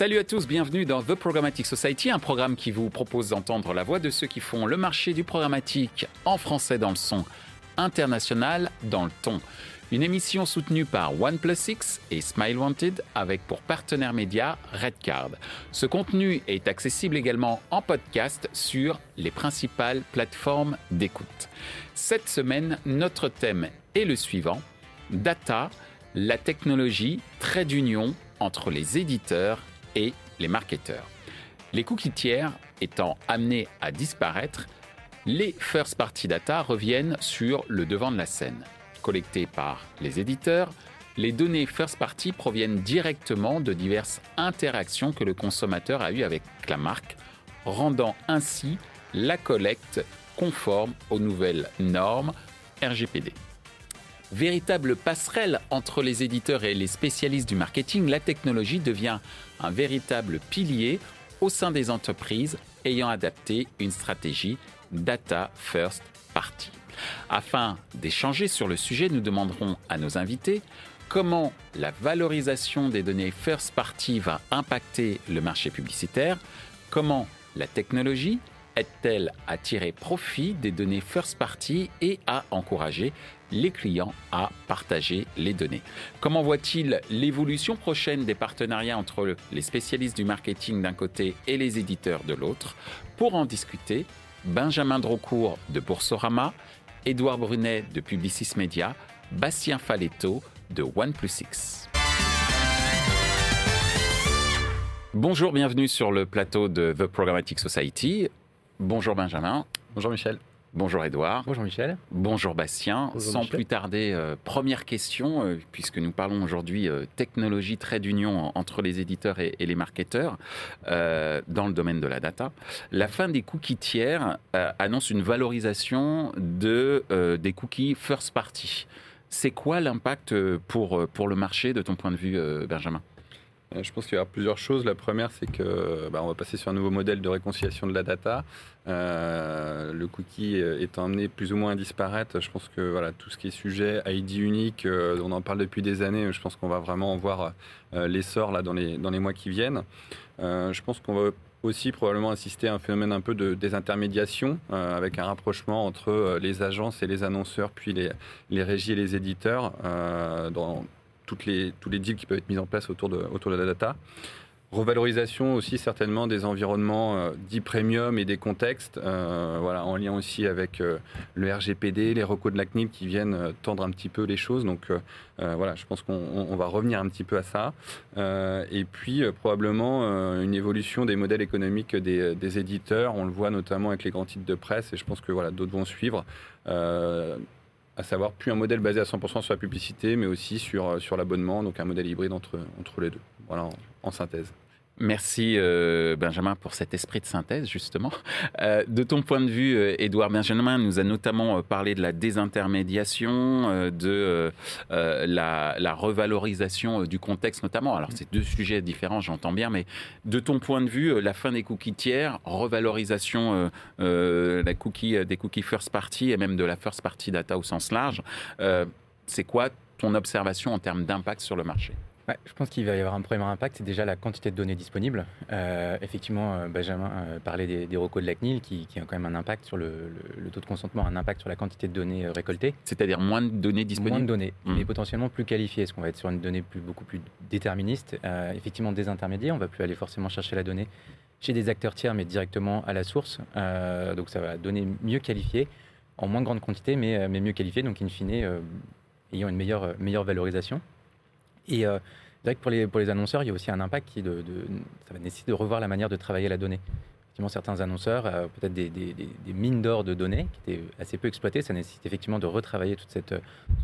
Salut à tous, bienvenue dans The Programmatic Society, un programme qui vous propose d'entendre la voix de ceux qui font le marché du programmatique en français dans le son, international dans le ton. Une émission soutenue par OnePlus et Smile Wanted avec pour partenaire média Redcard. Ce contenu est accessible également en podcast sur les principales plateformes d'écoute. Cette semaine, notre thème est le suivant Data, la technologie, trait d'union entre les éditeurs et les marketeurs. Les cookies tiers étant amenés à disparaître, les first party data reviennent sur le devant de la scène. Collectées par les éditeurs, les données first party proviennent directement de diverses interactions que le consommateur a eues avec la marque, rendant ainsi la collecte conforme aux nouvelles normes RGPD. Véritable passerelle entre les éditeurs et les spécialistes du marketing, la technologie devient un véritable pilier au sein des entreprises ayant adapté une stratégie Data First Party. Afin d'échanger sur le sujet, nous demanderons à nos invités comment la valorisation des données First Party va impacter le marché publicitaire, comment la technologie aide-t-elle à tirer profit des données first party et à encourager les clients à partager les données. Comment voit-il l'évolution prochaine des partenariats entre les spécialistes du marketing d'un côté et les éditeurs de l'autre? Pour en discuter, Benjamin Drocourt de Boursorama, Édouard Brunet de Publicis Media, Bastien Faletto de OnePlus Bonjour, bienvenue sur le plateau de The Programmatic Society. Bonjour Benjamin. Bonjour Michel. Bonjour Edouard. Bonjour Michel. Bonjour Bastien. Sans plus tarder, euh, première question, euh, puisque nous parlons aujourd'hui euh, technologie, trait d'union entre les éditeurs et, les marketeurs dans le domaine de la data. La fin des cookies tiers annonce une valorisation de, des cookies first party. C'est quoi l'impact pour, pour le marché de ton point de vue, Benjamin? Euh, je pense qu'il y aura plusieurs choses. La première, c'est que bah, on va passer sur un nouveau modèle de réconciliation de la data. Euh, le cookie étant amené plus ou moins à disparaître, je pense que voilà, tout ce qui est sujet ID unique, euh, on en parle depuis des années, je pense qu'on va vraiment en voir l'essor dans, les, dans les mois qui viennent. je pense qu'on va aussi probablement assister à un phénomène un peu de désintermédiation, avec un rapprochement entre les agences et les annonceurs, puis les, les régies et les éditeurs, dans, les, tous les deals qui peuvent être mis en place autour de, autour de la data. Revalorisation aussi certainement des environnements euh, dits premium et des contextes, euh, voilà, en lien aussi avec euh, le RGPD, les recos de la CNIL qui viennent tendre un petit peu les choses. Donc voilà, je pense qu'on va revenir un petit peu à ça. et puis probablement une évolution des modèles économiques des, des, éditeurs. On le voit notamment avec les grands titres de presse et je pense que voilà, d'autres vont suivre à savoir plus un modèle basé à 100% sur la publicité, mais aussi sur, sur l'abonnement, donc un modèle hybride entre, entre les deux. Voilà, en synthèse. Merci euh, Benjamin pour cet esprit de synthèse justement. Euh, de ton point de vue, euh, Édouard Benjamin nous a notamment parlé de la désintermédiation, de la, revalorisation du contexte notamment. Alors c'est deux sujets différents, j'entends bien, mais de ton point de vue, la fin des cookies tiers, revalorisation des cookies first party et même de la first party data au sens large, c'est quoi ton observation en termes d'impact sur le marché? Je pense qu'il va y avoir un premier impact, c'est déjà la quantité de données disponibles. Euh, effectivement, euh, Benjamin euh, parlait des, des, recos de la CNIL qui, qui, ont quand même un impact sur le, taux de consentement, un impact sur la quantité de données récoltées. C'est-à-dire moins de données disponibles Moins de données, mmh. mais potentiellement plus qualifiées. Est-ce qu'on va être sur une donnée plus, beaucoup plus déterministe Effectivement, des intermédiaires, on ne va plus aller forcément chercher la donnée chez des acteurs tiers, mais directement à la source. donc ça va donner mieux qualifiées, en moins grande quantité, mais, mais mieux qualifiées, donc in fine, ayant une meilleure, meilleure valorisation. Et euh, que pour les, annonceurs, il y a aussi un impact qui de, de, va nécessiter de revoir la manière de travailler la donnée. Effectivement, certains annonceurs, euh, peut-être des, mines d'or de données qui étaient assez peu exploitées, ça nécessite effectivement de retravailler toute cette,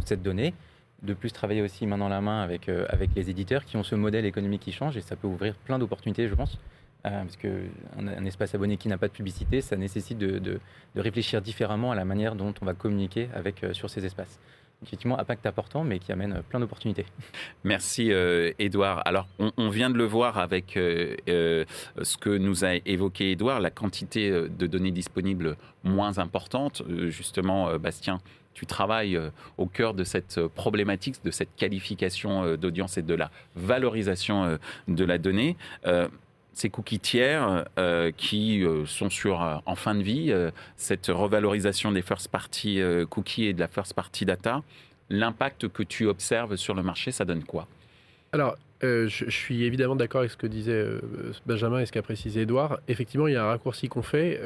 cette donnée. De plus, travailler aussi main dans la main avec, euh, avec les éditeurs qui ont ce modèle économique qui change et ça peut ouvrir plein d'opportunités, je pense. Euh, parce qu'un un espace abonné qui n'a pas de publicité, ça nécessite de, de, réfléchir différemment à la manière dont on va communiquer avec, sur ces espaces. Effectivement impact important, mais qui amène plein d'opportunités. Merci Edouard. Alors on, vient de le voir avec ce que nous a évoqué Edouard, la quantité de données disponibles moins importante. justement, Bastien, tu travailles au cœur de cette problématique, de cette qualification d'audience et de la valorisation de la donnée ces cookies tiers euh, qui euh, sont sur, euh, en fin de vie, cette revalorisation des first party cookies et de la first party data, l'impact que tu observes sur le marché, ça donne quoi? Alors, je, suis évidemment d'accord avec ce que disait Benjamin et ce qu'a précisé Edouard. Effectivement, il y a un raccourci qu'on fait.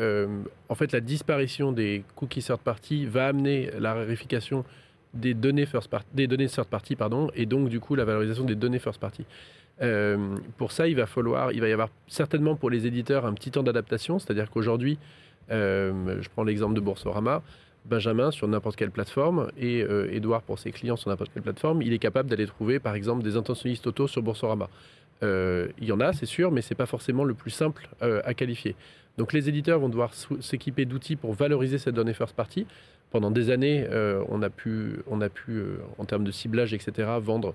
en fait, la disparition des cookies third party va amener la vérification des données first party, des données third party, pardon, et donc du coup la valorisation des données first party. Euh, pour ça, il va falloir, il va y avoir certainement pour les éditeurs un petit temps d'adaptation, c'est-à-dire qu'aujourd'hui, euh, je prends l'exemple de Boursorama, Benjamin sur n'importe quelle plateforme et euh, Edouard pour ses clients sur n'importe quelle plateforme, il est capable d'aller trouver par exemple des intentionnistes auto sur Boursorama. il y en a, c'est sûr, mais c'est pas forcément le plus simple à qualifier. Donc les éditeurs vont devoir s'équiper d'outils pour valoriser cette donnée first party. Pendant des années, on a pu, on a pu en termes de ciblage, etc., vendre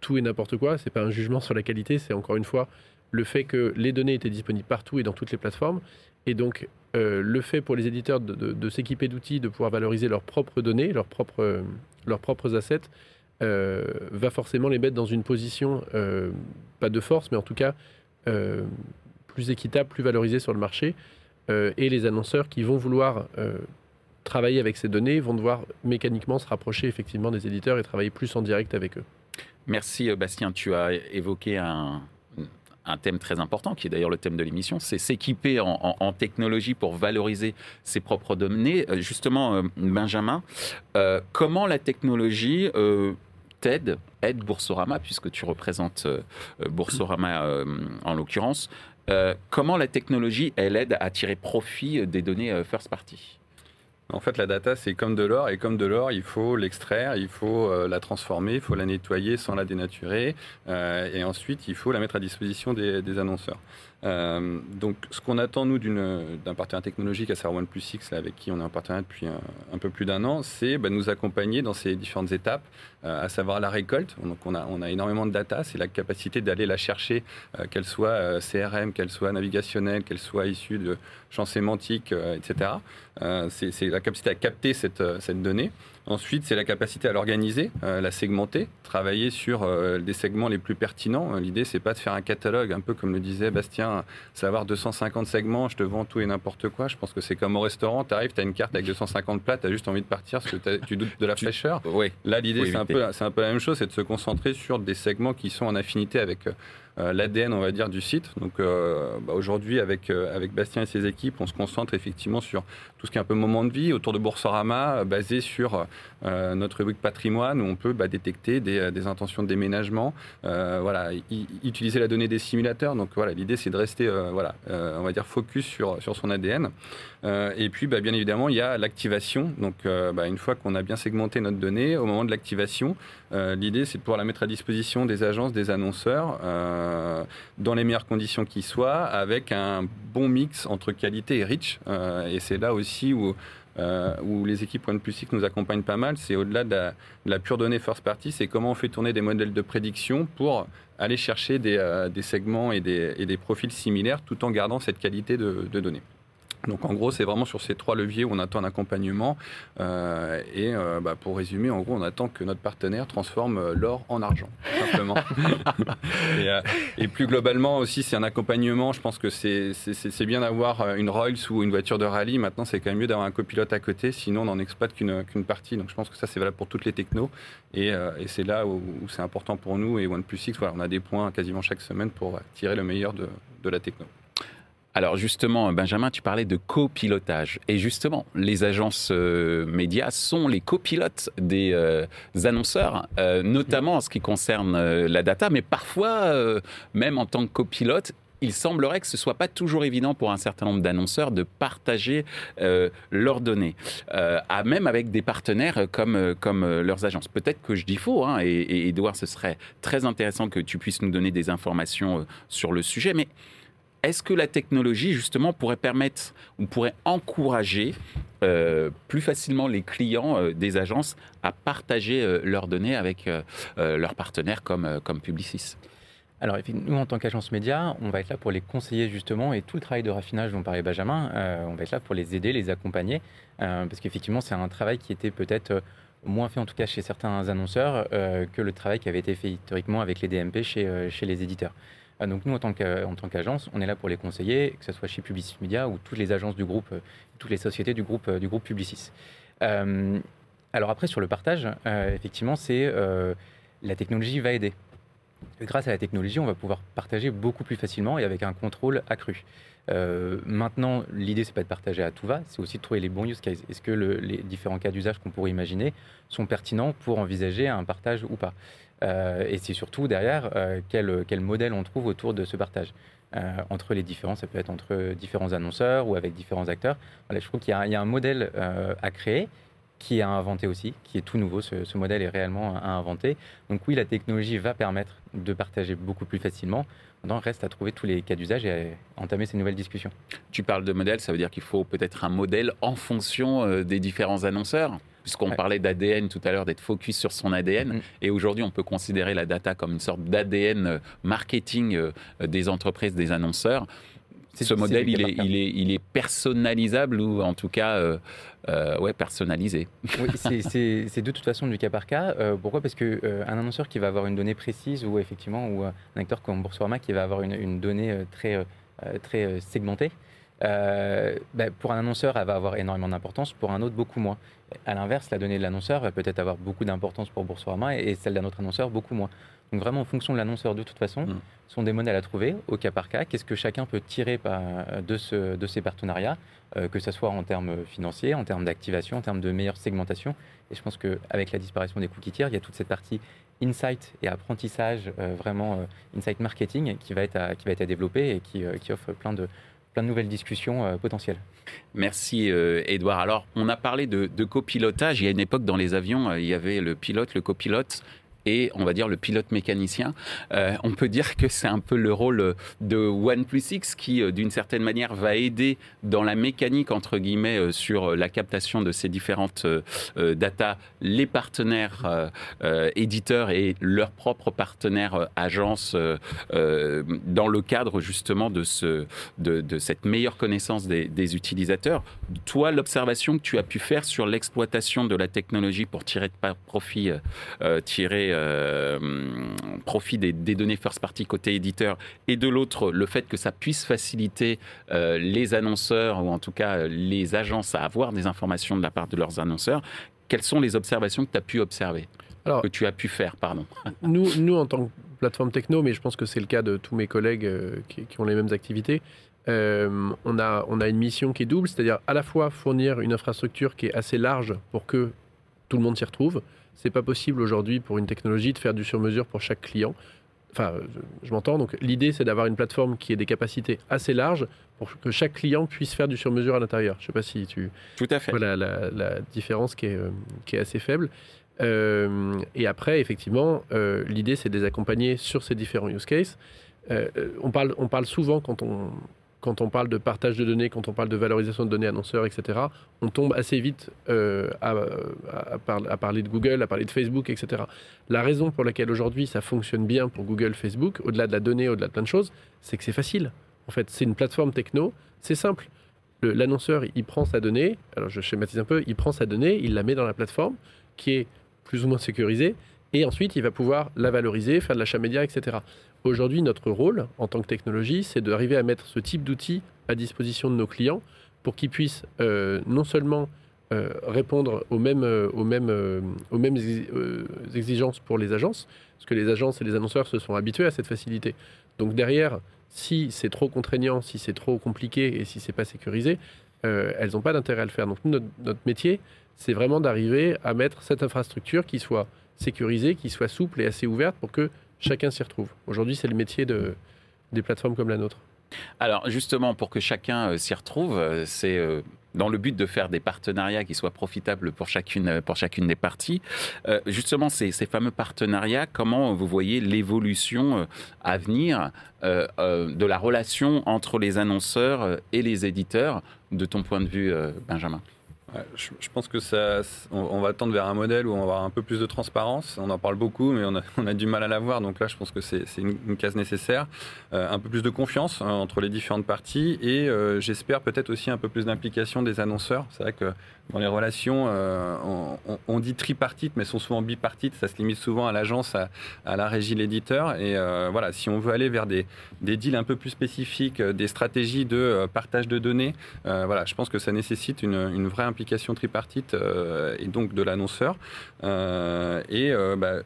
tout et n'importe quoi. C'est pas un jugement sur la qualité, c'est encore une fois le fait que les données étaient disponibles partout et dans toutes les plateformes. Et donc, euh, le fait pour les éditeurs de, s'équiper d'outils, de pouvoir valoriser leurs propres données, leurs propres, leurs propres assets, euh, va forcément les mettre dans une position, euh, pas de force, mais en tout cas plus équitable, plus valorisée sur le marché. et les annonceurs qui vont vouloir travailler avec ces données vont devoir mécaniquement se rapprocher effectivement des éditeurs et travailler plus en direct avec eux. Merci euh, Bastien, tu as évoqué un, thème très important, qui est d'ailleurs le thème de l'émission, c'est s'équiper en, technologie pour valoriser ses propres données. Euh, justement, euh, Benjamin, comment la technologie t'aide, aide Boursorama, puisque tu représentes Boursorama en l'occurrence, comment la technologie, elle aide à tirer profit des données first party? En fait, la data, c'est comme de l'or, et comme de l'or, il faut l'extraire, il faut euh, la transformer, il faut la nettoyer sans la dénaturer, euh, et ensuite, il faut la mettre à disposition des annonceurs. Euh, donc, ce qu'on attend, nous, d'un partenaire technologique à savoir OnePlus 6, avec qui on est en partenariat depuis un, peu plus d'un an, c'est bah, nous accompagner dans ces différentes étapes, euh, à savoir la récolte. Donc, on a, énormément de data, c'est la capacité d'aller la chercher, euh, qu'elle soit CRM, qu'elle soit navigationnelle, qu'elle soit issue de champs sémantiques, etc. c'est la capacité à capter cette donnée. Ensuite, c'est la capacité à l'organiser, euh, la segmenter, travailler sur euh, des segments les plus pertinents. Euh, l'idée, c'est pas de faire un catalogue, un peu comme le disait Bastien, savoir 250 segments, je te vends tout et n'importe quoi. Je pense que c'est comme au restaurant, tu arrives, tu as une carte avec 250 plats, tu as juste envie de partir parce que tu doutes de la fraîcheur. Oui. Là, l'idée, c'est un, peu, un peu la même chose, c'est de se concentrer sur des segments qui sont en affinité avec euh, l'ADN, on va dire, du site. Donc euh, bah, aujourd'hui, avec, euh, avec Bastien et ses équipes, on se concentre effectivement sur tout ce qui est un peu moment de vie autour de Boursorama, basé sur notre rubrique patrimoine, où on peut bah, détecter des, intentions de déménagement, voilà, utiliser la donnée des simulateurs. Donc voilà, l'idée c'est de rester, voilà, on va dire, focus sur son ADN. Et puis, bah, bien évidemment, il y a l'activation. Donc, une fois qu'on a bien segmenté notre donnée, au moment de l'activation, l'idée c'est de pouvoir la mettre à disposition des agences, des annonceurs. Euh, dans les meilleures conditions qui soient, avec un bon mix entre qualité et reach. Euh, et c'est là aussi où, euh, les équipes OnePlus X nous accompagnent pas mal. C'est au-delà de, la pure donnée first party, c'est comment on fait tourner des modèles de prédiction pour aller chercher des, segments et des, profils similaires tout en gardant cette qualité de données. Donc en gros, c'est vraiment sur ces trois leviers où on attend un accompagnement. Euh, et euh, bah, pour résumer, en gros, on attend que notre partenaire transforme euh, l'or en argent, simplement. et, plus globalement aussi, c'est un accompagnement. Je pense que c'est bien d'avoir une Rolls ou une voiture de rallye. Maintenant, c'est quand même mieux d'avoir un copilote à côté, sinon on n'en exploite qu'une partie. Donc je pense que ça, c'est valable pour toutes les technos. Et, c'est là où, c'est important pour nous. Et OnePlus 6, voilà, on a des points quasiment chaque semaine pour tirer le meilleur de, de la techno. Alors justement, Benjamin, tu parlais de copilotage. Et justement, les agences euh, médias sont les copilotes des euh, annonceurs, euh, notamment en ce qui concerne la data, mais parfois, même en tant que copilote, il semblerait que ce soit pas toujours évident pour un certain nombre d'annonceurs de partager leurs données, à même avec des partenaires comme, comme leurs agences. Peut-être que je dis faux, hein, et, et Edouard, ce serait très intéressant que tu puisses nous donner des informations sur le sujet, mais est-ce que la technologie, justement, pourrait permettre ou pourrait encourager euh, plus facilement les clients euh, des agences à partager euh, leurs données avec leurs partenaires comme, comme Publicis? Alors, nous, en tant qu'agence média, on va être là pour les conseiller justement et tout le travail de raffinage dont parlait Benjamin, on va être là pour les aider, les accompagner, parce qu'effectivement, c'est un travail qui était peut-être moins fait, en tout cas chez certains annonceurs, que le travail qui avait été fait historiquement avec les DMP chez, chez les éditeurs. Ah, donc nous, en tant qu'agence, on est là pour les conseiller, que ce soit chez Publicis Media ou toutes les agences du groupe, euh, toutes les sociétés du groupe, euh, du groupe Publicis. Euh, alors après, sur le partage, effectivement, c'est la technologie va aider. Grâce à la technologie, on va pouvoir partager beaucoup plus facilement et avec un contrôle accru. maintenant, l'idée, c'est pas de partager à tout va, c'est aussi de trouver les bons use cases. Est-ce que les différents cas d'usage qu'on pourrait imaginer sont pertinents pour envisager un partage ou pas? Et c'est surtout derrière euh, quel, modèle on trouve autour de ce partage. Euh, entre les différents, ça peut être entre différents annonceurs ou avec différents acteurs. Je trouve qu'il y, a un modèle à créer qui est à inventer aussi, qui est tout nouveau. Ce, ce, modèle est réellement à inventer. Donc oui, la technologie va permettre de partager beaucoup plus facilement. Maintenant, reste à trouver tous les cas d'usage et à entamer ces nouvelles discussions. Tu parles de modèle, ça veut dire qu'il faut peut-être un modèle en fonction des différents annonceurs? Puisqu'on parlait d'ADN tout à l'heure, d'être focus sur son ADN. Mm. Et aujourd'hui, on peut considérer la data comme une sorte d'ADN euh, marketing euh, des entreprises, des annonceurs. Ce modèle, il est, il, est, il est, personnalisable ou en tout cas euh, ouais, personnalisé. Oui, c'est de toute façon du cas par cas. pourquoi? Parce qu'un un annonceur qui va avoir une donnée précise ou effectivement ou un acteur comme Boursorama qui va avoir une, une donnée très, très segmentée, euh, ben, pour un annonceur, elle va avoir énormément d'importance, pour un autre, beaucoup moins. À l'inverse, la donnée de l'annonceur va peut-être avoir beaucoup d'importance pour Boursorama et celle d'un autre annonceur, beaucoup moins. Donc vraiment, en fonction de l'annonceur, de toute façon, mm. sont des modèles à trouver au cas par cas. Qu'est-ce que chacun peut tirer de, ce, de ces partenariats, euh, que ce soit en termes financiers, en termes d'activation, en termes de meilleure segmentation. Et je pense qu'avec la disparition des cookies tiers, il y a toute cette partie insight et apprentissage, euh, vraiment insight marketing, qui va être à, qui va être à développer et qui, qui offre plein de, plein de nouvelles discussions euh, potentielles. Merci Edouard. Euh, Alors, on a parlé de, de, copilotage. Il y a une époque dans les avions, euh, il y avait le pilote, le copilote et on va dire le pilote mécanicien. Euh, on peut dire que c'est un peu le rôle de OnePlus X qui, euh, d'une certaine manière, va aider dans la mécanique, entre guillemets, euh, sur la captation de ces différentes data, les partenaires éditeurs et leurs propres partenaires agences dans le cadre justement de, ce, de, cette meilleure connaissance des, des utilisateurs. Toi, l'observation que tu as pu faire sur l'exploitation de la technologie pour tirer de profit, tirer euh, profit des, données first party côté éditeur, et de l'autre, le fait que ça puisse faciliter euh, les annonceurs, ou en tout cas les agences, à avoir des informations de la part de leurs annonceurs. Quelles sont les observations que tu as pu observer que tu as pu faire, pardon? nous, nous, en tant que plateforme techno, mais je pense que c'est le cas de tous mes collègues euh, qui, ont les mêmes activités, on, a, on a une mission qui est double, c'est-à-dire à la fois fournir une infrastructure qui est assez large pour que tout le monde s'y retrouve, c'est pas possible aujourd'hui pour une technologie de faire du sur-mesure pour chaque client. Enfin, je, m'entends. Donc, l'idée, c'est d'avoir une plateforme qui ait des capacités assez larges pour que chaque client puisse faire du sur-mesure à l'intérieur. Je sais pas si tu. Tout à fait. Voilà la, différence qui est, euh, qui est assez faible. Euh, et après, effectivement, euh, l'idée, c'est de les accompagner sur ces différents use cases. on, parle, on parle souvent, quand on, quand on parle de partage de données, quand on parle de valorisation de données annonceurs, etc., on tombe assez vite euh, à, parler de Google, à parler de Facebook, etc. La raison pour laquelle aujourd'hui ça fonctionne bien pour Google, Facebook, au-delà de la donnée, au-delà de plein de choses, c'est que c'est facile. En fait, c'est une plateforme techno, c'est simple. L'annonceur, il prend sa donnée, alors je schématise un peu, il prend sa donnée, il la met dans la plateforme qui est plus ou moins sécurisée, et ensuite il va pouvoir la valoriser, faire de l'achat média, etc. Aujourd'hui, notre rôle en tant que technologie, c'est d'arriver à mettre ce type d'outils à disposition de nos clients pour qu'ils puissent euh, non seulement euh, répondre aux mêmes, euh, aux mêmes, aux mêmes exigences pour les agences, parce que les agences et les annonceurs se sont habitués à cette facilité. Donc derrière, si c'est trop contraignant, si c'est trop compliqué et si c'est pas sécurisé, elles n'ont pas d'intérêt à le faire. Donc notre, notre métier, c'est vraiment d'arriver à mettre cette infrastructure qui soit sécurisée, qui soit souple et assez ouverte pour que chacun s'y retrouve. Aujourd'hui, c'est le métier de, des plateformes comme la nôtre. Alors justement, pour que chacun euh, s'y retrouve, euh, c'est euh, dans le but de faire des partenariats qui soient profitables pour chacune, pour chacune des parties. Justement, ces, ces, fameux partenariats, comment vous voyez l'évolution à venir de la relation entre les annonceurs et les éditeurs, de ton point de vue, Benjamin? Je, pense que ça, on, va tendre vers un modèle où on va avoir un peu plus de transparence. On en parle beaucoup, mais on a, du mal à l'avoir. Donc là, je pense que c'est une, case nécessaire. Euh, un peu plus de confiance hein, entre les différentes parties et euh, j'espère peut-être aussi un peu plus d'implication des annonceurs. C'est vrai que dans les relations, euh, on, dit tripartite, mais sont souvent bipartites. Ça se limite souvent à l'agence, à, la régie, l'éditeur. Et voilà, si on veut aller vers des, deals un peu plus spécifiques, des stratégies de partage de données, voilà, je pense que ça nécessite une vraie implication tripartite euh, et donc de l'annonceur. Euh, et euh, bah,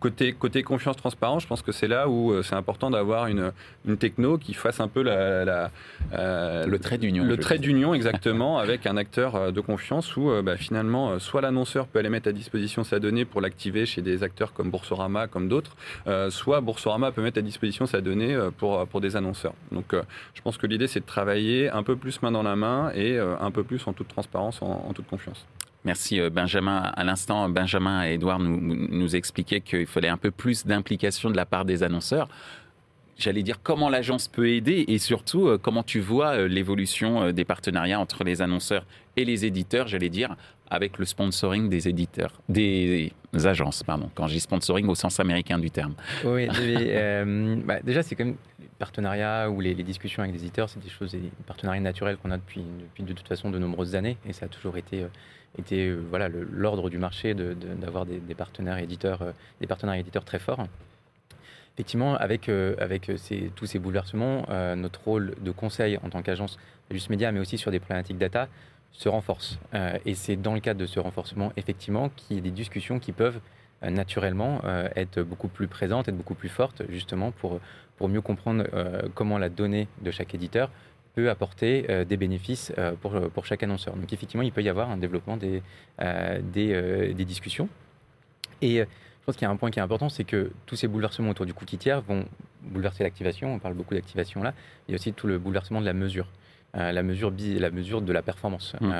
Côté, côté confiance, transparence, je pense que c'est là où c'est important d'avoir une, une, techno qui fasse un peu la, le trait d'union. Le trait d'union, exactement, avec un acteur de confiance où bah, finalement, soit l'annonceur peut aller mettre à disposition sa donnée pour l'activer chez des acteurs comme Boursorama, comme d'autres, soit Boursorama peut mettre à disposition sa donnée pour, pour des annonceurs. Donc je pense que l'idée, c'est de travailler un peu plus main dans la main et un peu plus en toute transparence, en toute confiance. Merci euh, Benjamin. À l'instant, Benjamin et Edouard nous, nous expliquaient qu'il fallait un peu plus d'implication de la part des annonceurs. J'allais dire comment l'agence peut aider et surtout euh, comment tu vois euh, l'évolution des partenariats entre les annonceurs et les éditeurs, j'allais dire, avec le sponsoring des éditeurs, des agences, pardon, quand je dis sponsoring au sens américain du terme. Oui, bah, déjà c'est comme partenariats ou les, discussions avec les éditeurs, c'est des choses, des partenariats naturels qu'on a depuis, depuis de toute façon de nombreuses années et ça a toujours été était euh, voilà l'ordre du marché d'avoir des, partenaires éditeurs, euh, des partenaires éditeurs très forts. Effectivement, avec, euh, avec tous ces bouleversements, notre rôle de conseil en tant qu'agence Just Media, mais aussi sur des problématiques data, se renforce. et c'est dans le cadre de ce renforcement, effectivement, qu'il y a des discussions qui peuvent naturellement être beaucoup plus présentes, être beaucoup plus fortes, justement pour, pour mieux comprendre comment la donnée de chaque éditeur peut apporter euh, des bénéfices euh, pour, pour chaque annonceur. Donc effectivement, il peut y avoir un développement des, euh, des, des, discussions. Et je pense qu'il y a un point qui est important, c'est que tous ces bouleversements autour du cookie tiers vont bouleverser l'activation. On parle beaucoup d'activation là. Il y a aussi tout le bouleversement de la mesure. la, mesure la mesure de la performance. Mmh.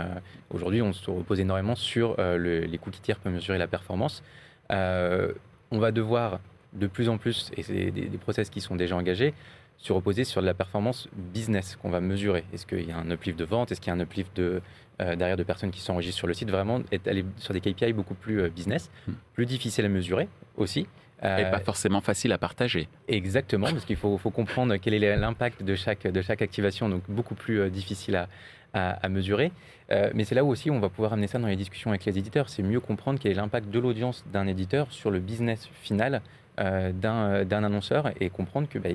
Aujourd'hui, on se repose énormément sur les cookies tiers pour mesurer la performance. on va devoir de plus en plus, et c'est des, des process qui sont déjà engagés, se reposer sur de la performance business qu'on va mesurer. Est-ce qu'il y a un uplift de vente? Est-ce qu'il y a un uplift de, euh, derrière de personnes qui s'enregistrent sur le site? Vraiment être aller sur des KPI beaucoup plus euh, business, hmm. plus difficile à mesurer aussi. Euh, et pas forcément facile à partager. Exactement, parce qu'il faut, faut, comprendre quel est l'impact de chaque, de chaque activation, donc beaucoup plus difficile à, à, mesurer. mais c'est là où aussi on va pouvoir amener ça dans les discussions avec les éditeurs. C'est mieux comprendre quel est l'impact de l'audience d'un éditeur sur le business final d'un annonceur et comprendre que bah,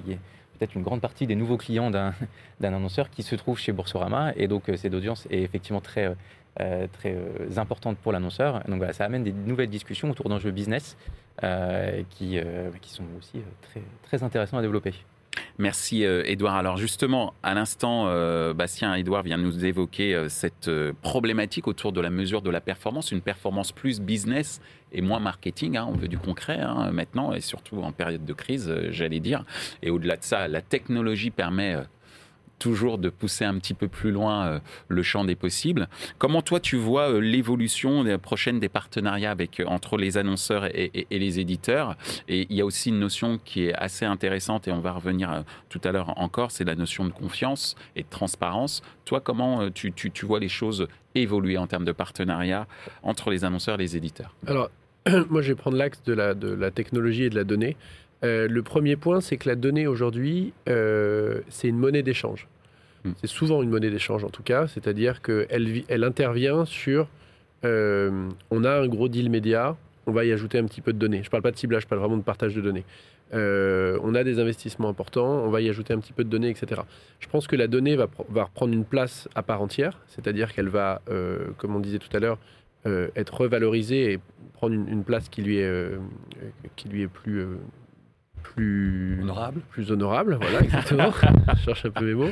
peut-être une grande partie des nouveaux clients d'un annonceur qui se trouve chez Boursorama. Et donc, euh, cette audience est effectivement très, euh, euh, très importante pour l'annonceur. Donc, voilà, ça amène des nouvelles discussions autour d'enjeux business qui, qui sont aussi très, très intéressants à développer. Merci Edouard. Alors justement, à l'instant, Bastien Edouard vient nous évoquer cette problématique autour de la mesure de la performance, une performance plus business et moins marketing. Hein. on veut du concret hein, maintenant, et surtout en période de crise, euh, j'allais dire. Et au-delà de ça, la technologie permet euh, toujours de pousser un petit peu plus loin euh, le champ des possibles. Comment toi tu vois l'évolution prochaine des partenariats avec, entre les annonceurs et, les éditeurs? Et il y a aussi une notion qui est assez intéressante et on va revenir tout à l'heure encore, c'est la notion de confiance et de transparence. Toi, comment tu, vois les choses évoluer en termes de partenariat entre les annonceurs et les éditeurs? Alors, moi, je vais prendre l'axe de la, de la technologie et de la donnée. Euh, le premier point, c'est que la donnée aujourd'hui, euh, c'est une monnaie d'échange. Hmm. C'est souvent une monnaie d'échange en tout cas, c'est-à-dire qu'elle elle intervient sur euh, on a un gros deal média, on va y ajouter un petit peu de données. Je ne parle pas de ciblage, je parle vraiment de partage de données. on a des investissements importants, on va y ajouter un petit peu de données, etc. Je pense que la donnée va, va reprendre une place à part entière, c'est-à-dire qu'elle va, comme on disait tout à l'heure, être revalorisée et prendre une, place qui lui est, qui lui est plus, plus honorable. Plus honorable, voilà, exactement. Je cherche un peu mes mots.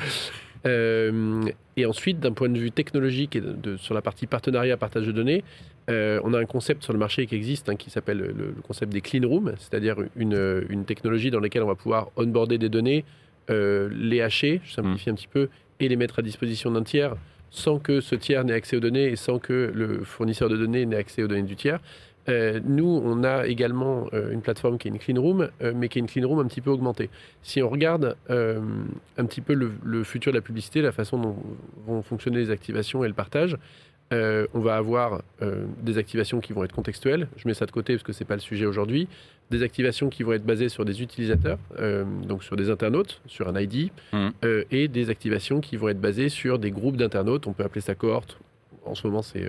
Euh, et ensuite, d'un point de vue technologique et de, sur la partie partenariat, partage de données, on a un concept sur le marché qui existe hein, qui s'appelle le, concept des clean rooms, c'est-à-dire une, une, technologie dans laquelle on va pouvoir onboarder des données, les hacher, je simplifie mm. un petit peu, et les mettre à disposition d'un tiers sans que ce tiers n'ait accès aux données et sans que le fournisseur de données n'ait accès aux données du tiers. Euh, nous, on a également euh, une plateforme qui est une clean room, euh, mais qui est une clean room un petit peu augmentée. Si on regarde un petit peu le, futur de la publicité, la façon dont vont fonctionner les activations et le partage, on va avoir des activations qui vont être contextuelles. Je mets ça de côté parce que ce n'est pas le sujet aujourd'hui. Des activations qui vont être basées sur des utilisateurs, donc sur des internautes, sur un ID, mmh. et des activations qui vont être basées sur des groupes d'internautes. On peut appeler ça cohorte. En ce moment, c'est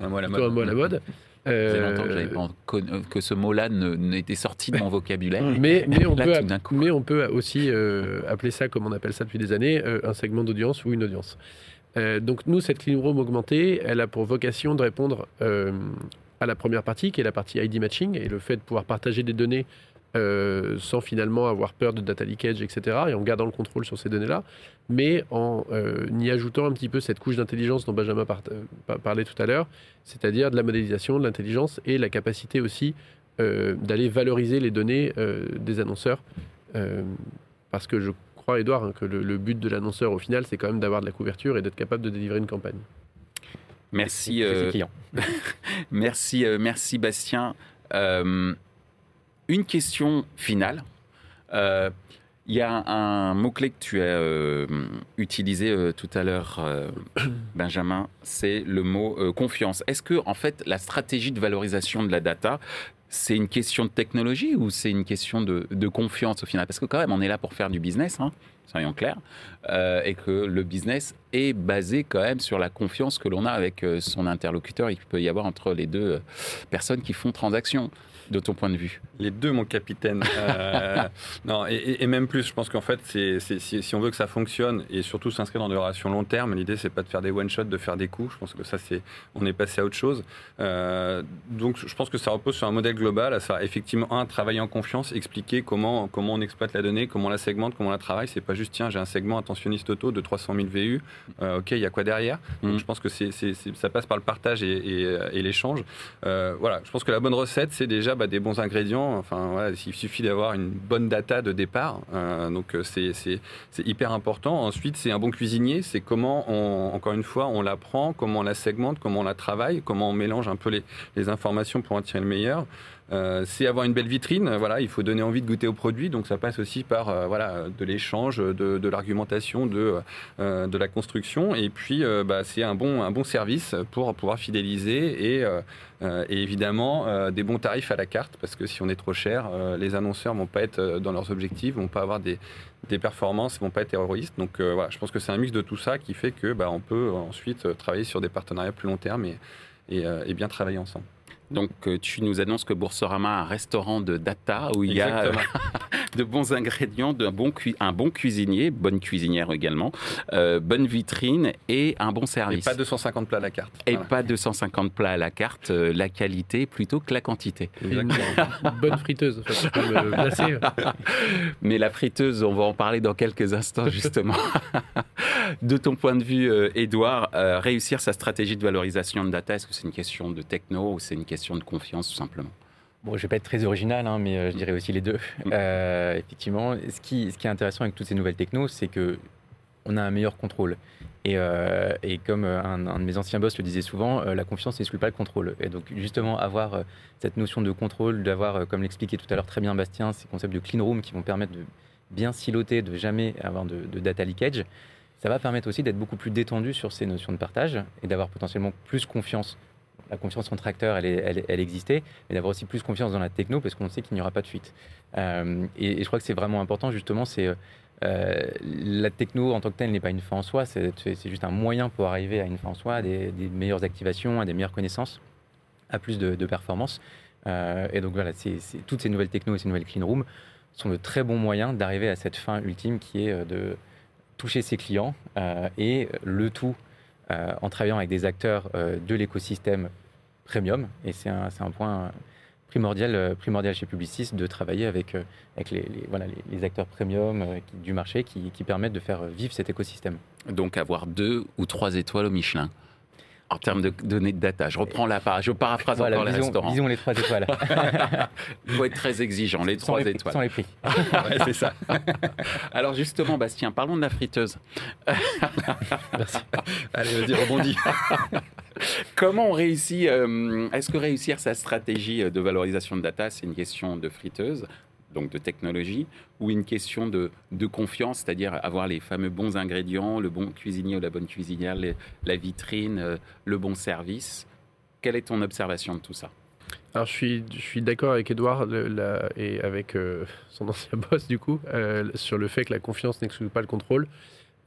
un mot à la mode. Ça fait longtemps que, euh, que ce mot-là n'était sorti de mon vocabulaire. Mais, mais, on, peut, mais on peut aussi euh, appeler ça, comme on appelle ça depuis des années, euh, un segment d'audience ou une audience. donc nous, cette clean room augmentée, elle a pour vocation de répondre à la première partie, qui est la partie ID matching, et le fait de pouvoir partager des données euh, sans finalement avoir peur de data leakage, etc., et en gardant le contrôle sur ces données-là, mais en euh, y ajoutant un petit peu cette couche d'intelligence dont Benjamin euh, parlait tout à l'heure, c'est-à-dire de la modélisation, de l'intelligence et la capacité aussi d'aller valoriser les données des annonceurs. parce que je crois, Edouard, hein, que le, but de l'annonceur au final, c'est quand même d'avoir de la couverture et d'être capable de délivrer une campagne. Merci. merci, merci Bastien une question finale. Euh, il y a un, mot-clé que tu as euh, utilisé euh, tout à l'heure, Benjamin, c'est le mot confiance. Est-ce que, en fait, la stratégie de valorisation de la data, c'est une question de technologie ou c'est une question de, confiance au final? Parce que quand même, on est là pour faire du business, hein, soyons clairs, et que le business est basé quand même sur la confiance que l'on a avec son interlocuteur. Il peut y avoir entre les deux personnes qui font transaction de ton point de vue Les deux, mon capitaine. Euh, non, et, même plus, je pense qu'en fait, c'est, si, on veut que ça fonctionne et surtout s'inscrire dans des relations long terme, l'idée, c'est pas de faire des one-shots, de faire des coups. Je pense que ça, c'est, on est passé à autre chose. Euh, donc, je pense que ça repose sur un modèle global, à ça, effectivement, un, travailler en confiance, expliquer comment, comment on exploite la donnée, comment on la segmente, comment on la travaille. C'est pas juste, tiens, j'ai un segment attentionniste auto de 300 000 VU, ok, il y a quoi derrière? Donc, mm. je pense que c'est, ça passe par le partage et, et l'échange. Euh, voilà, je pense que la bonne recette, c'est déjà bah, des bons ingrédients. Enfin, il suffit d'avoir une bonne data de départ. Euh, donc, euh, c'est hyper important. Ensuite, c'est un bon cuisinier. C'est comment, on, encore une fois, on la prend, comment on la segmente, comment on la travaille, comment on mélange un peu les informations pour en tirer le meilleur. Euh, c'est avoir une belle vitrine. Il faut donner envie de goûter au produit. Donc ça passe aussi par euh, de l'échange, de, l'argumentation, de euh, de la construction. Et puis bah, c'est un bon service pour pouvoir fidéliser et, évidemment des bons tarifs à la carte parce que si on est trop cher, les annonceurs vont pas être dans leurs objectifs, vont pas avoir des des performances, vont pas être terroristes. Donc voilà, je pense que c'est un mix de tout ça qui fait que bah, peut ensuite travailler sur des partenariats plus long terme et bien travailler ensemble. Donc, euh, tu nous annonces que Boursorama a un restaurant de data où il y a euh, de bons ingrédients, de bon un bon cuisinier, bonne cuisinière également, euh, bonne vitrine et un bon service. Et pas 250 plats à la carte. Et pas 250 plats à la carte, la qualité plutôt que la quantité. Exactement. bonne friteuse, Mais la friteuse, on va en parler dans quelques instants justement. de ton point de vue, Edouard, réussir sa stratégie de valorisation de data, est-ce que c'est une question de techno ou c'est une question de confiance, tout simplement. Bon, je vais pas être très original, hein, mais euh, je dirais aussi les deux. Mm. Euh, effectivement, ce qui, ce qui est intéressant avec toutes ces nouvelles technos, c'est que on a un meilleur contrôle. Et, euh, et comme un, de mes anciens boss le disait souvent, la confiance n'exclut pas le contrôle. Et donc, justement, avoir cette notion de contrôle, d'avoir, comme l'expliquait tout à l'heure très bien Bastien, ces concepts de clean room qui vont permettre de bien siloter, de jamais avoir de, de data leakage, ça va permettre aussi d'être beaucoup plus détendu sur ces notions de partage et d'avoir potentiellement plus confiance la confiance entre acteurs, elle, existait, mais d'avoir aussi plus confiance dans la techno parce qu'on sait qu'il n'y aura pas de fuite. Euh, et, je crois que c'est vraiment important, justement, c'est euh, la techno en tant que telle n'est pas une fin en soi, c'est juste un moyen pour arriver à une fin en soi, à des, meilleures activations, à des meilleures connaissances, à plus de, performance. Euh, et donc voilà, toutes ces nouvelles techno et ces nouvelles clean rooms sont de très bons moyens d'arriver à cette fin ultime qui est de toucher ses clients et le tout euh, en travaillant avec des acteurs euh, de l'écosystème premium. Et c'est un, point primordial, euh, primordial chez Publicis de travailler avec, les, acteurs premium du marché qui, permettent de faire vivre cet écosystème. Donc avoir deux ou trois étoiles au Michelin en termes de données de data. Je reprends la part, je paraphrase Voilà, encore les visons, restaurants. visons les trois étoiles. Il faut être très exigeant, les trois les, étoiles. sans les prix. Ouais, c'est ça. Alors justement, Bastien, parlons de la friteuse. Allez, vas-y, rebondis. Comment on réussit euh, Est-ce que réussir sa stratégie de valorisation de data, c'est une question de friteuse, donc de technologie, ou une question de, confiance, c'est-à-dire avoir les fameux bons ingrédients, le bon cuisinier ou la bonne cuisinière, la vitrine, euh, le bon service Quelle est ton observation de tout ça? Alors, je suis, d'accord avec Edouard et avec euh, son ancien boss, du coup, euh, sur le fait que la confiance n'exclut pas le contrôle.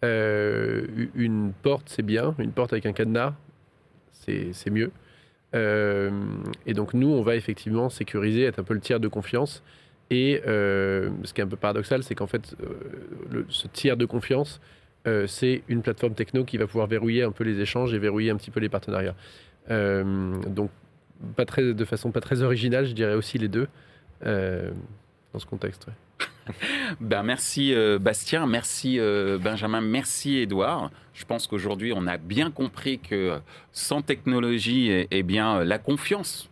Une porte, c'est bien. Une porte avec un cadenas, c'est mieux. Et donc, nous, on va effectivement sécuriser, être un peu le tiers de confiance. Et euh, ce qui est un peu paradoxal, c'est qu'en fait, euh, ce tiers de confiance, euh, c'est une plateforme techno qui va pouvoir verrouiller un peu les échanges et verrouiller un petit peu les partenariats. Donc, pas très, de façon pas très originale, je dirais aussi les deux dans ce contexte. Ben, merci Bastien, merci Benjamin, merci Edouard. Je pense qu'aujourd'hui, on a bien compris que sans technologie, eh, bien, la confiance,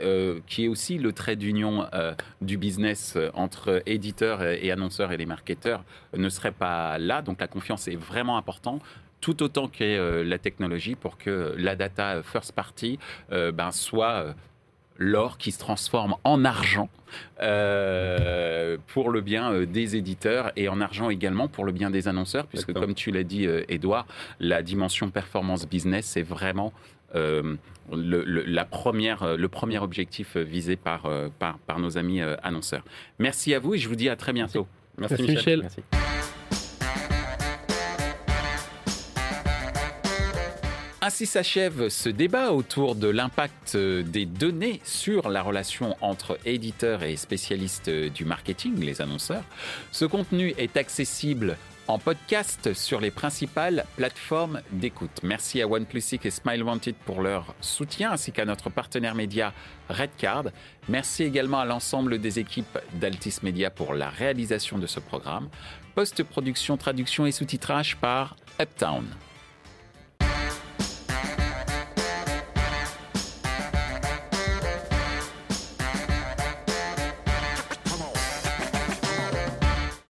euh, qui est aussi le trait d'union euh, du business euh, entre éditeurs et, annonceurs et les marketeurs, ne serait pas là. Donc la confiance est vraiment importante tout autant que euh, la technologie pour que la data first party ben, soit l'or qui se transforme en argent euh, pour le bien des éditeurs et en argent également pour le bien des annonceurs, puisque comme tu l'as dit, Edouard, la dimension performance business, c'est vraiment euh, le, le- la première, euh, le premier objectif euh, visé par, par, par nos amis annonceurs. Merci à vous et je vous dis à très bientôt. Merci, Merci, Michel. Michel. Merci. Ainsi s'achève ce débat autour de l'impact des données sur la relation entre éditeurs et spécialistes du marketing, les annonceurs. Ce contenu est accessible en podcast sur les principales plateformes d'écoute. Merci à OnePlusIC et Smile Wanted pour leur soutien, ainsi qu'à notre partenaire média Redcard. Merci également à l'ensemble des équipes d'Altis Media pour la réalisation de ce programme. Post-production, traduction et sous-titrage par Uptown.